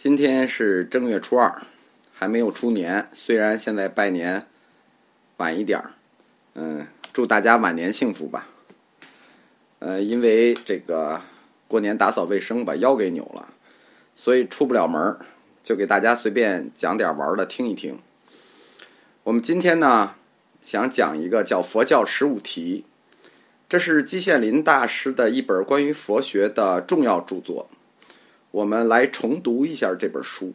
今天是正月初二，还没有出年。虽然现在拜年晚一点儿，嗯，祝大家晚年幸福吧。呃，因为这个过年打扫卫生把腰给扭了，所以出不了门儿，就给大家随便讲点玩的听一听。我们今天呢，想讲一个叫《佛教十五题》，这是季羡林大师的一本关于佛学的重要著作。我们来重读一下这本书。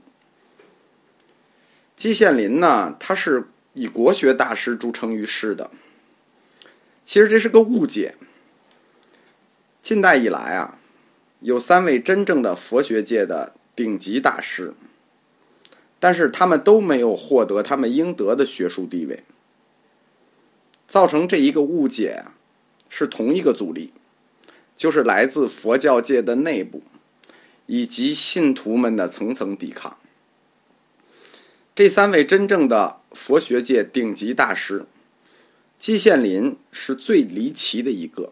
季羡林呢，他是以国学大师著称于世的。其实这是个误解。近代以来啊，有三位真正的佛学界的顶级大师，但是他们都没有获得他们应得的学术地位。造成这一个误解，是同一个阻力，就是来自佛教界的内部。以及信徒们的层层抵抗。这三位真正的佛学界顶级大师，季羡林是最离奇的一个。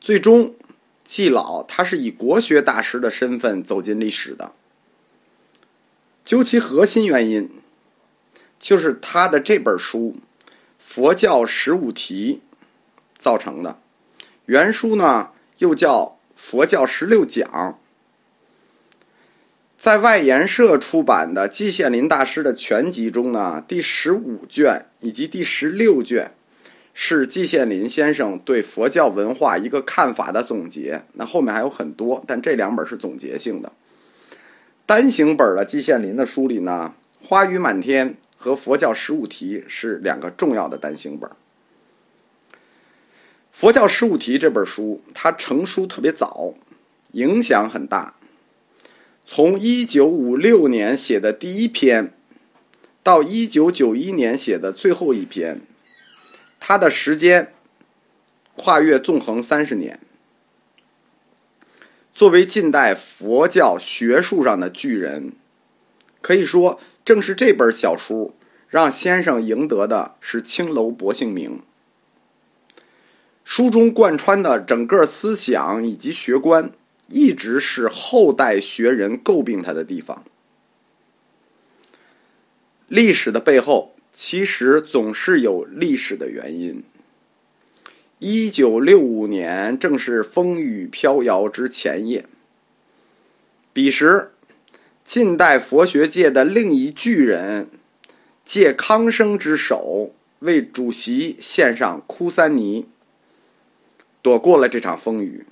最终，季老他是以国学大师的身份走进历史的。究其核心原因，就是他的这本书《佛教十五题》造成的。原书呢，又叫《佛教十六讲》。在外研社出版的季羡林大师的全集中呢，第十五卷以及第十六卷是季羡林先生对佛教文化一个看法的总结。那后面还有很多，但这两本是总结性的。单行本的季羡林的书里呢，《花雨满天》和《佛教十五题》是两个重要的单行本。《佛教十五题》这本书，它成书特别早，影响很大。从一九五六年写的第一篇，到一九九一年写的最后一篇，他的时间跨越纵横三十年。作为近代佛教学术上的巨人，可以说正是这本小书让先生赢得的是青楼薄幸名。书中贯穿的整个思想以及学观。一直是后代学人诟病他的地方。历史的背后，其实总是有历史的原因。一九六五年正是风雨飘摇之前夜，彼时，近代佛学界的另一巨人，借康生之手为主席献上枯三尼，躲过了这场风雨。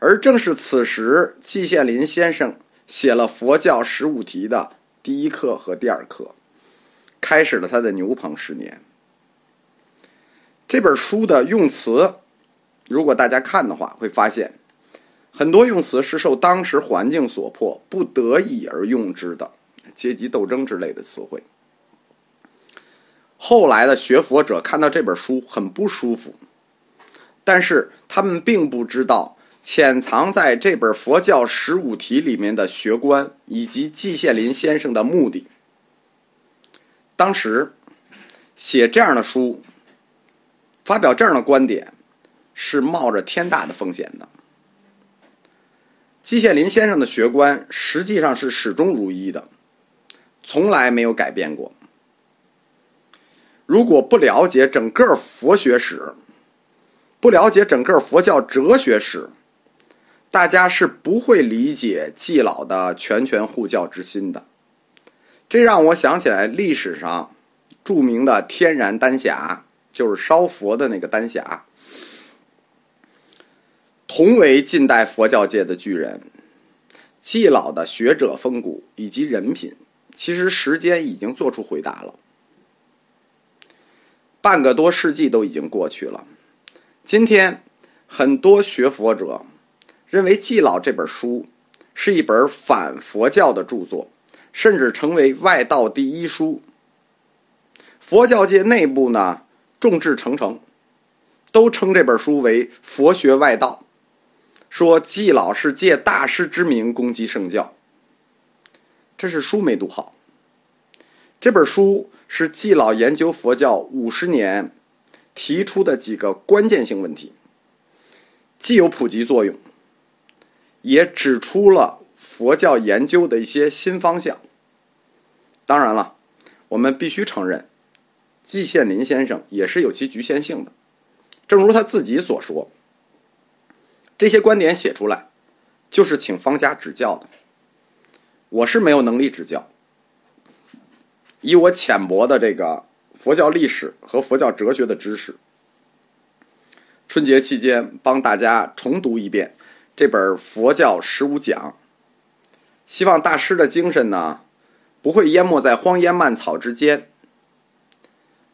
而正是此时，季羡林先生写了《佛教十五题》的第一课和第二课，开始了他的牛棚十年。这本书的用词，如果大家看的话，会发现很多用词是受当时环境所迫、不得已而用之的，阶级斗争之类的词汇。后来的学佛者看到这本书很不舒服，但是他们并不知道。潜藏在这本佛教十五题里面的学观，以及季羡林先生的目的。当时写这样的书，发表这样的观点，是冒着天大的风险的。季羡林先生的学观实际上是始终如一的，从来没有改变过。如果不了解整个佛学史，不了解整个佛教哲学史，大家是不会理解季老的拳拳护教之心的，这让我想起来历史上著名的天然丹霞，就是烧佛的那个丹霞。同为近代佛教界的巨人，季老的学者风骨以及人品，其实时间已经做出回答了。半个多世纪都已经过去了，今天很多学佛者。认为《季老》这本书是一本反佛教的著作，甚至成为外道第一书。佛教界内部呢，众志成城，都称这本书为佛学外道，说季老是借大师之名攻击圣教。这是书没读好。这本书是季老研究佛教五十年提出的几个关键性问题，既有普及作用。也指出了佛教研究的一些新方向。当然了，我们必须承认，季羡林先生也是有其局限性的。正如他自己所说，这些观点写出来，就是请方家指教的。我是没有能力指教，以我浅薄的这个佛教历史和佛教哲学的知识，春节期间帮大家重读一遍这本《佛教十五讲》，希望大师的精神呢不会淹没在荒烟蔓草之间。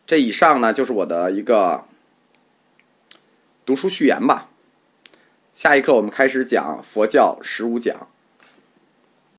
这以上呢就是我的一个。读书序言吧。下一课我们开始讲佛教十五讲。